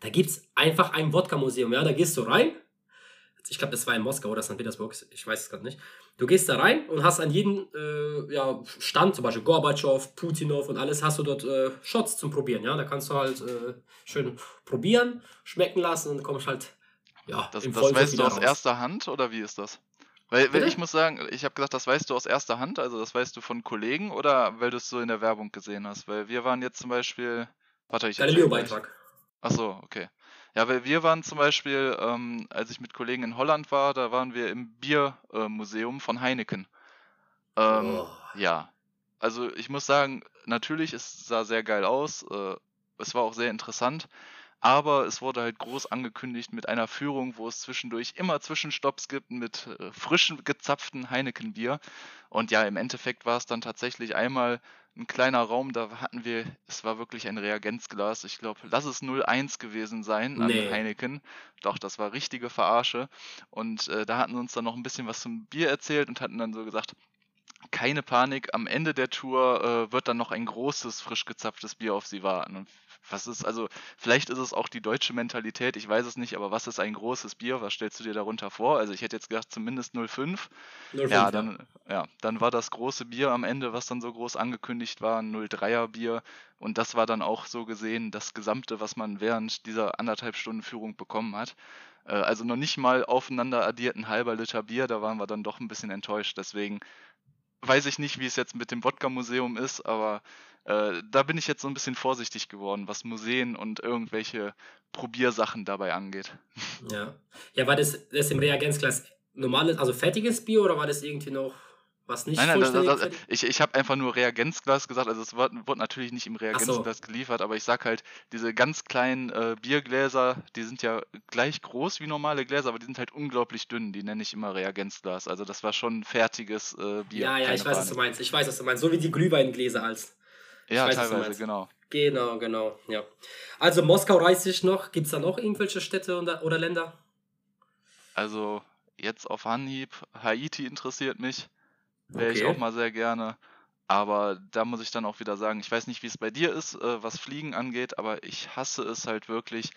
Da gibt es einfach ein Wodka-Museum, ja, da gehst du rein. Ich glaube, das war in Moskau oder St. Petersburg, ich weiß es gerade nicht. Du gehst da rein und hast an jedem äh, ja, Stand, zum Beispiel Gorbatschow, Putinov und alles, hast du dort äh, Shots zum Probieren, ja. Da kannst du halt äh, schön probieren, schmecken lassen und kommst halt, ja, Das, im das weißt du aus raus. erster Hand oder wie ist das? Weil, weil ich muss sagen, ich habe gesagt, das weißt du aus erster Hand, also das weißt du von Kollegen oder weil du es so in der Werbung gesehen hast? Weil wir waren jetzt zum Beispiel Warte, ich Galileo-Beitrag. Achso, okay. Ja, weil wir waren zum Beispiel, ähm, als ich mit Kollegen in Holland war, da waren wir im Biermuseum äh, von Heineken. Ähm, oh. Ja. Also ich muss sagen, natürlich, es sah sehr geil aus. Äh, es war auch sehr interessant. Aber es wurde halt groß angekündigt mit einer Führung, wo es zwischendurch immer Zwischenstopps gibt mit äh, frisch gezapften Heineken-Bier. Und ja, im Endeffekt war es dann tatsächlich einmal ein kleiner Raum, da hatten wir, es war wirklich ein Reagenzglas. Ich glaube, lass es 01 gewesen sein an nee. Heineken. Doch, das war richtige Verarsche. Und äh, da hatten sie uns dann noch ein bisschen was zum Bier erzählt und hatten dann so gesagt, keine Panik, am Ende der Tour äh, wird dann noch ein großes, frisch gezapftes Bier auf sie warten. Und was ist, also, vielleicht ist es auch die deutsche Mentalität, ich weiß es nicht, aber was ist ein großes Bier? Was stellst du dir darunter vor? Also, ich hätte jetzt gedacht, zumindest 05. 05 ja, dann, ja, dann war das große Bier am Ende, was dann so groß angekündigt war, ein 03er Bier. Und das war dann auch so gesehen das Gesamte, was man während dieser anderthalb Stunden Führung bekommen hat. Äh, also noch nicht mal aufeinander addiert ein halber Liter Bier, da waren wir dann doch ein bisschen enttäuscht. Deswegen weiß ich nicht, wie es jetzt mit dem Wodka-Museum ist, aber äh, da bin ich jetzt so ein bisschen vorsichtig geworden, was Museen und irgendwelche Probiersachen dabei angeht. Ja. Ja, war das, das im Reagenzglas normales, also fertiges Bier oder war das irgendwie noch was nicht Nein, nein, das, das, ich, ich habe einfach nur Reagenzglas gesagt. Also es wird, wird natürlich nicht im Reagenzglas so. geliefert, aber ich sag halt, diese ganz kleinen äh, Biergläser, die sind ja gleich groß wie normale Gläser, aber die sind halt unglaublich dünn. Die nenne ich immer Reagenzglas. Also das war schon fertiges äh, Bier. Ja, ja, ich weiß, was du meinst. Ich weiß, was du meinst. So wie die Glühweingläser als. Ja, weiß, teilweise, genau. Genau, genau, ja. Also Moskau reise ich noch. Gibt es da noch irgendwelche Städte oder, oder Länder? Also jetzt auf Anhieb, Haiti interessiert mich. Wäre okay. ich auch mal sehr gerne. Aber da muss ich dann auch wieder sagen, ich weiß nicht, wie es bei dir ist, äh, was Fliegen angeht, aber ich hasse es halt wirklich,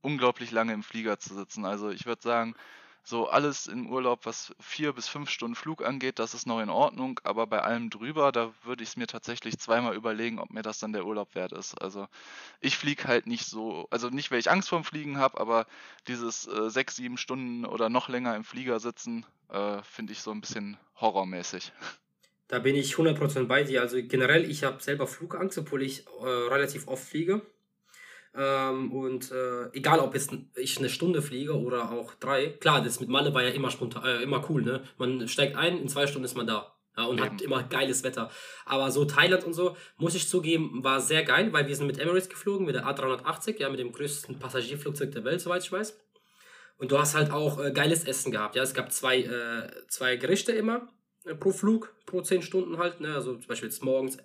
unglaublich lange im Flieger zu sitzen. Also ich würde sagen, so alles im Urlaub, was vier bis fünf Stunden Flug angeht, das ist noch in Ordnung, aber bei allem drüber, da würde ich es mir tatsächlich zweimal überlegen, ob mir das dann der Urlaub wert ist. Also ich fliege halt nicht so, also nicht, weil ich Angst vorm Fliegen habe, aber dieses äh, sechs, sieben Stunden oder noch länger im Flieger sitzen, äh, finde ich so ein bisschen horrormäßig. Da bin ich 100% bei dir. Also generell, ich habe selber Flugangst, obwohl ich äh, relativ oft fliege. Ähm, und äh, egal, ob jetzt ich eine Stunde fliege oder auch drei, klar, das mit Malle war ja immer spontan, äh, immer cool, ne? Man steigt ein, in zwei Stunden ist man da. Ja, und Eben. hat immer geiles Wetter. Aber so Thailand und so, muss ich zugeben, war sehr geil, weil wir sind mit Emirates geflogen, mit der A380, ja, mit dem größten Passagierflugzeug der Welt, soweit ich weiß. Und du hast halt auch äh, geiles Essen gehabt, ja. Es gab zwei, äh, zwei Gerichte immer äh, pro Flug, pro zehn Stunden halt, ne? Also zum Beispiel jetzt morgens äh,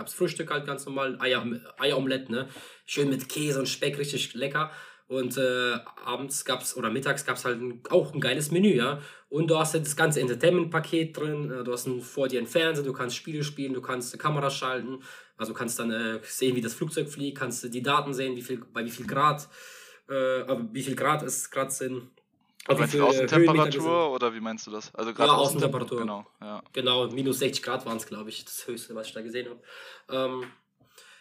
gab es Frühstück halt ganz normal, Eier, Eieromelett, ne? Schön mit Käse und Speck, richtig lecker. Und äh, abends gab es, oder mittags gab es halt ein, auch ein geiles Menü, ja. Und du hast halt das ganze Entertainment-Paket drin, äh, du hast ein, vor dir einen Fernseher, du kannst Spiele spielen, du kannst eine Kamera schalten, also kannst dann äh, sehen, wie das Flugzeug fliegt, kannst die Daten sehen, wie viel, bei wie viel Grad, äh, wie viel Grad es gerade sind. Auf wie viel Außentemperatur oder wie meinst du das? Also gerade ja, Außentemperatur. Genau, ja. genau, minus 60 Grad waren es, glaube ich, das höchste, was ich da gesehen habe. Ähm,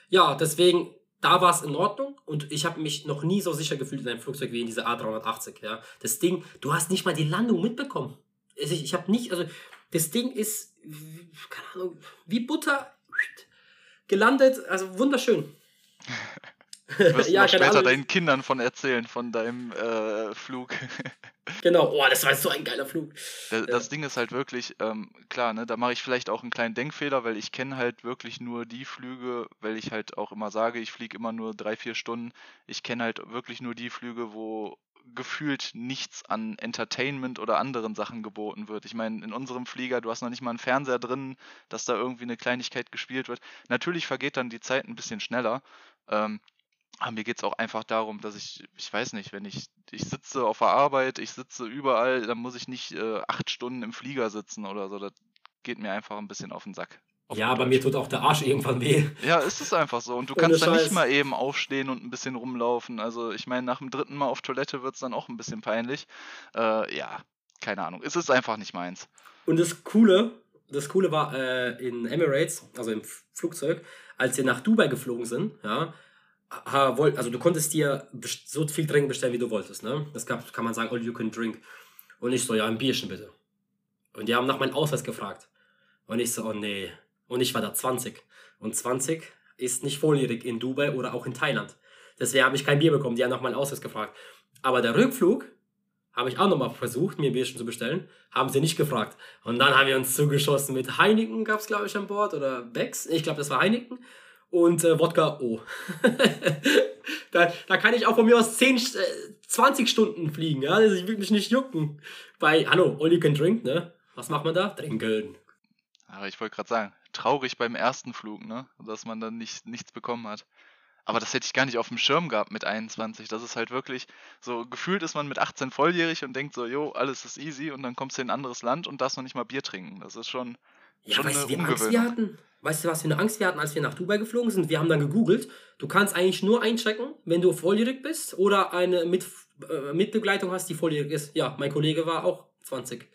ja, deswegen, da war es in Ordnung und ich habe mich noch nie so sicher gefühlt in einem Flugzeug wie in dieser A380. Ja. Das Ding, du hast nicht mal die Landung mitbekommen. Also ich, ich habe nicht, also das Ding ist, keine Ahnung, wie Butter gelandet, also wunderschön. Du wirst ja, später Ahnung. deinen Kindern von erzählen, von deinem äh, Flug. genau, oh, das war so ein geiler Flug. Das, das Ding ist halt wirklich, ähm, klar, ne, da mache ich vielleicht auch einen kleinen Denkfehler, weil ich kenne halt wirklich nur die Flüge, weil ich halt auch immer sage, ich fliege immer nur drei, vier Stunden. Ich kenne halt wirklich nur die Flüge, wo gefühlt nichts an Entertainment oder anderen Sachen geboten wird. Ich meine, in unserem Flieger, du hast noch nicht mal einen Fernseher drin, dass da irgendwie eine Kleinigkeit gespielt wird. Natürlich vergeht dann die Zeit ein bisschen schneller. Ähm, aber mir geht es auch einfach darum, dass ich, ich weiß nicht, wenn ich, ich sitze auf der Arbeit, ich sitze überall, dann muss ich nicht äh, acht Stunden im Flieger sitzen oder so. Das geht mir einfach ein bisschen auf den Sack. Auf ja, aber mir tut auch der Arsch irgendwann weh. Ja, ist es einfach so. Und du kannst dann nicht mal eben aufstehen und ein bisschen rumlaufen. Also ich meine, nach dem dritten Mal auf Toilette wird es dann auch ein bisschen peinlich. Äh, ja, keine Ahnung. Es ist einfach nicht meins. Und das Coole, das Coole war äh, in Emirates, also im Flugzeug, als wir nach Dubai geflogen sind, ja, also du konntest dir so viel Trinken bestellen, wie du wolltest. Ne? Das gab, kann man sagen, all you can drink. Und ich so, ja, ein Bierchen bitte. Und die haben nach meinem Ausweis gefragt. Und ich so, oh nee. Und ich war da 20. Und 20 ist nicht volljährig in Dubai oder auch in Thailand. Deswegen habe ich kein Bier bekommen. Die haben nach meinem Ausweis gefragt. Aber der Rückflug habe ich auch nochmal versucht, mir ein Bierchen zu bestellen. Haben sie nicht gefragt. Und dann haben wir uns zugeschossen mit Heineken, gab es glaube ich an Bord. Oder Becks. Ich glaube, das war Heineken und äh, Wodka O. da, da kann ich auch von mir aus 10, äh, 20 Stunden fliegen, ja. Das will mich nicht jucken. Bei, hallo, all you can drink, ne? Was macht man da? Trinken. Aber ich wollte gerade sagen, traurig beim ersten Flug, ne? Dass man dann nicht, nichts bekommen hat. Aber das hätte ich gar nicht auf dem Schirm gehabt mit 21. Das ist halt wirklich so, gefühlt ist man mit 18 volljährig und denkt so, jo, alles ist easy und dann kommst du in ein anderes Land und darfst noch nicht mal Bier trinken. Das ist schon, ja, schon weißt du, wie Angst wir hatten? Weißt du, was für eine Angst wir hatten, als wir nach Dubai geflogen sind? Wir haben dann gegoogelt. Du kannst eigentlich nur einchecken, wenn du volljährig bist oder eine Mit, äh, Mitbegleitung hast, die volljährig ist. Ja, mein Kollege war auch 20.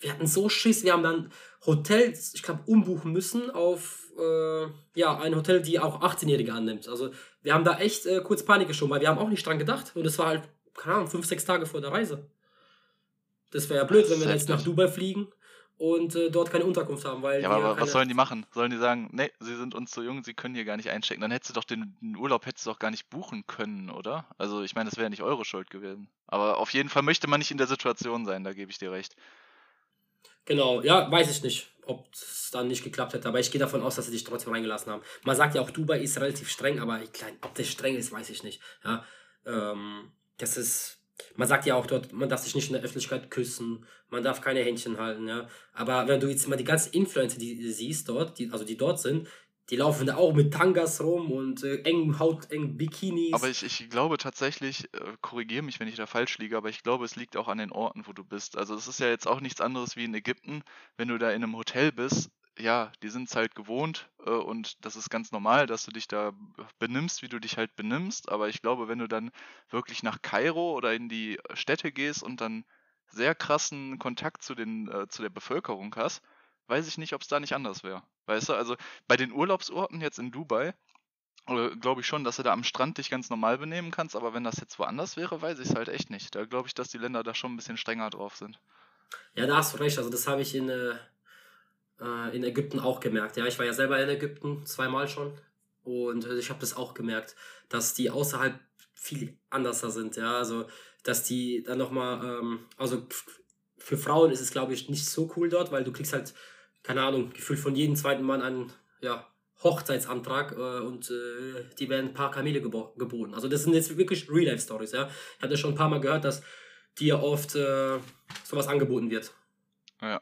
Wir hatten so Schiss. Wir haben dann Hotels, ich glaube, umbuchen müssen auf äh, ja, ein Hotel, die auch 18-Jährige annimmt. Also wir haben da echt äh, kurz Panik geschoben, weil wir haben auch nicht dran gedacht. Und es war halt, keine Ahnung, fünf, sechs Tage vor der Reise. Das wäre ja blöd, wenn wir jetzt nach Dubai fliegen und äh, dort keine Unterkunft haben. Weil ja, aber was sollen die machen? Sollen die sagen, nee, sie sind uns zu jung, sie können hier gar nicht einstecken? Dann hättest du doch den, den Urlaub hättest du doch gar nicht buchen können, oder? Also ich meine, das wäre ja nicht eure Schuld gewesen. Aber auf jeden Fall möchte man nicht in der Situation sein, da gebe ich dir recht. Genau, ja, weiß ich nicht, ob es dann nicht geklappt hätte, aber ich gehe davon aus, dass sie dich trotzdem reingelassen haben. Man sagt ja auch, Dubai ist relativ streng, aber klein, ob das streng ist, weiß ich nicht. Ja, ähm, das ist, man sagt ja auch dort, man darf sich nicht in der Öffentlichkeit küssen, man darf keine Händchen halten, ja. Aber wenn du jetzt mal die ganzen Influencer, die du siehst dort, die, also die dort sind, die laufen da auch mit Tangas rum und äh, engen Haut, engen Bikinis. Aber ich, ich glaube tatsächlich, äh, korrigiere mich, wenn ich da falsch liege, aber ich glaube, es liegt auch an den Orten, wo du bist. Also es ist ja jetzt auch nichts anderes wie in Ägypten, wenn du da in einem Hotel bist, ja, die sind es halt gewohnt äh, und das ist ganz normal, dass du dich da benimmst, wie du dich halt benimmst. Aber ich glaube, wenn du dann wirklich nach Kairo oder in die Städte gehst und dann sehr krassen Kontakt zu den, äh, zu der Bevölkerung hast, weiß ich nicht, ob es da nicht anders wäre. Weißt du, also bei den Urlaubsorten jetzt in Dubai, äh, glaube ich schon, dass du da am Strand dich ganz normal benehmen kannst, aber wenn das jetzt woanders wäre, weiß ich es halt echt nicht. Da glaube ich, dass die Länder da schon ein bisschen strenger drauf sind. Ja, da hast du recht. Also das habe ich in, äh, in Ägypten auch gemerkt. Ja, ich war ja selber in Ägypten zweimal schon und äh, ich habe das auch gemerkt, dass die außerhalb viel anderser sind. Ja, also dass die dann nochmal, ähm, also für Frauen ist es glaube ich nicht so cool dort, weil du kriegst halt keine Ahnung, gefühlt von jedem zweiten Mann einen ja, Hochzeitsantrag äh, und äh, die werden ein paar Kamele gebo geboten. Also das sind jetzt wirklich Real-Life-Stories, ja. Ich das schon ein paar Mal gehört, dass dir oft äh, sowas angeboten wird. Ja.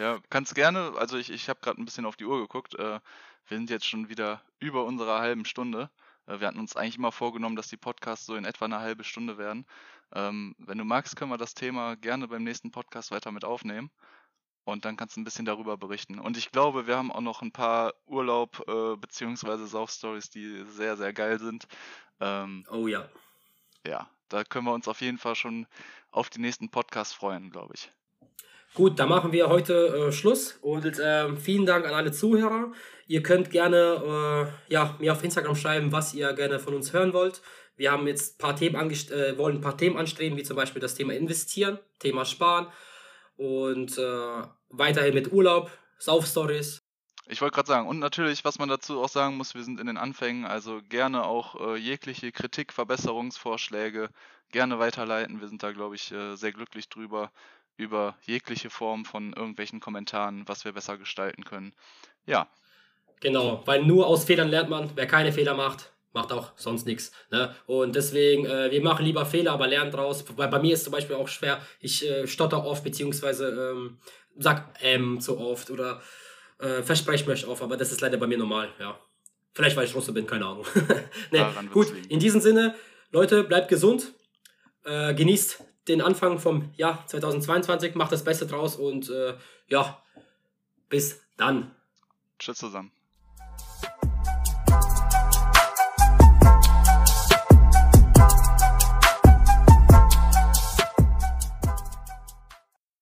Ja, kannst gerne, also ich, ich habe gerade ein bisschen auf die Uhr geguckt. Äh, wir sind jetzt schon wieder über unserer halben Stunde. Äh, wir hatten uns eigentlich immer vorgenommen, dass die Podcasts so in etwa eine halbe Stunde werden. Ähm, wenn du magst, können wir das Thema gerne beim nächsten Podcast weiter mit aufnehmen. Und dann kannst du ein bisschen darüber berichten. Und ich glaube, wir haben auch noch ein paar Urlaub- äh, bzw. Sauf-Stories, die sehr, sehr geil sind. Ähm, oh ja. Ja, da können wir uns auf jeden Fall schon auf die nächsten Podcasts freuen, glaube ich. Gut, dann machen wir heute äh, Schluss und äh, vielen Dank an alle Zuhörer. Ihr könnt gerne äh, ja, mir auf Instagram schreiben, was ihr gerne von uns hören wollt. Wir haben jetzt paar Themen äh, wollen ein paar Themen anstreben, wie zum Beispiel das Thema Investieren, Thema Sparen und äh, weiterhin mit Urlaub, Sauf-Stories. Ich wollte gerade sagen, und natürlich, was man dazu auch sagen muss, wir sind in den Anfängen, also gerne auch äh, jegliche Kritik, Verbesserungsvorschläge gerne weiterleiten. Wir sind da, glaube ich, äh, sehr glücklich drüber, über jegliche Form von irgendwelchen Kommentaren, was wir besser gestalten können. Ja. Genau, weil nur aus Fehlern lernt man. Wer keine Fehler macht, macht auch sonst nichts. Ne? Und deswegen, äh, wir machen lieber Fehler, aber lernen draus. Weil bei mir ist zum Beispiel auch schwer, ich äh, stotter oft, beziehungsweise ähm, sag ähm zu oft oder äh, verspreche mich oft, aber das ist leider bei mir normal, ja. Vielleicht weil ich Russe bin, keine Ahnung. ne, gut, liegen. in diesem Sinne, Leute, bleibt gesund, äh, genießt den Anfang vom Jahr 2022, macht das Beste draus und äh, ja, bis dann. Tschüss zusammen.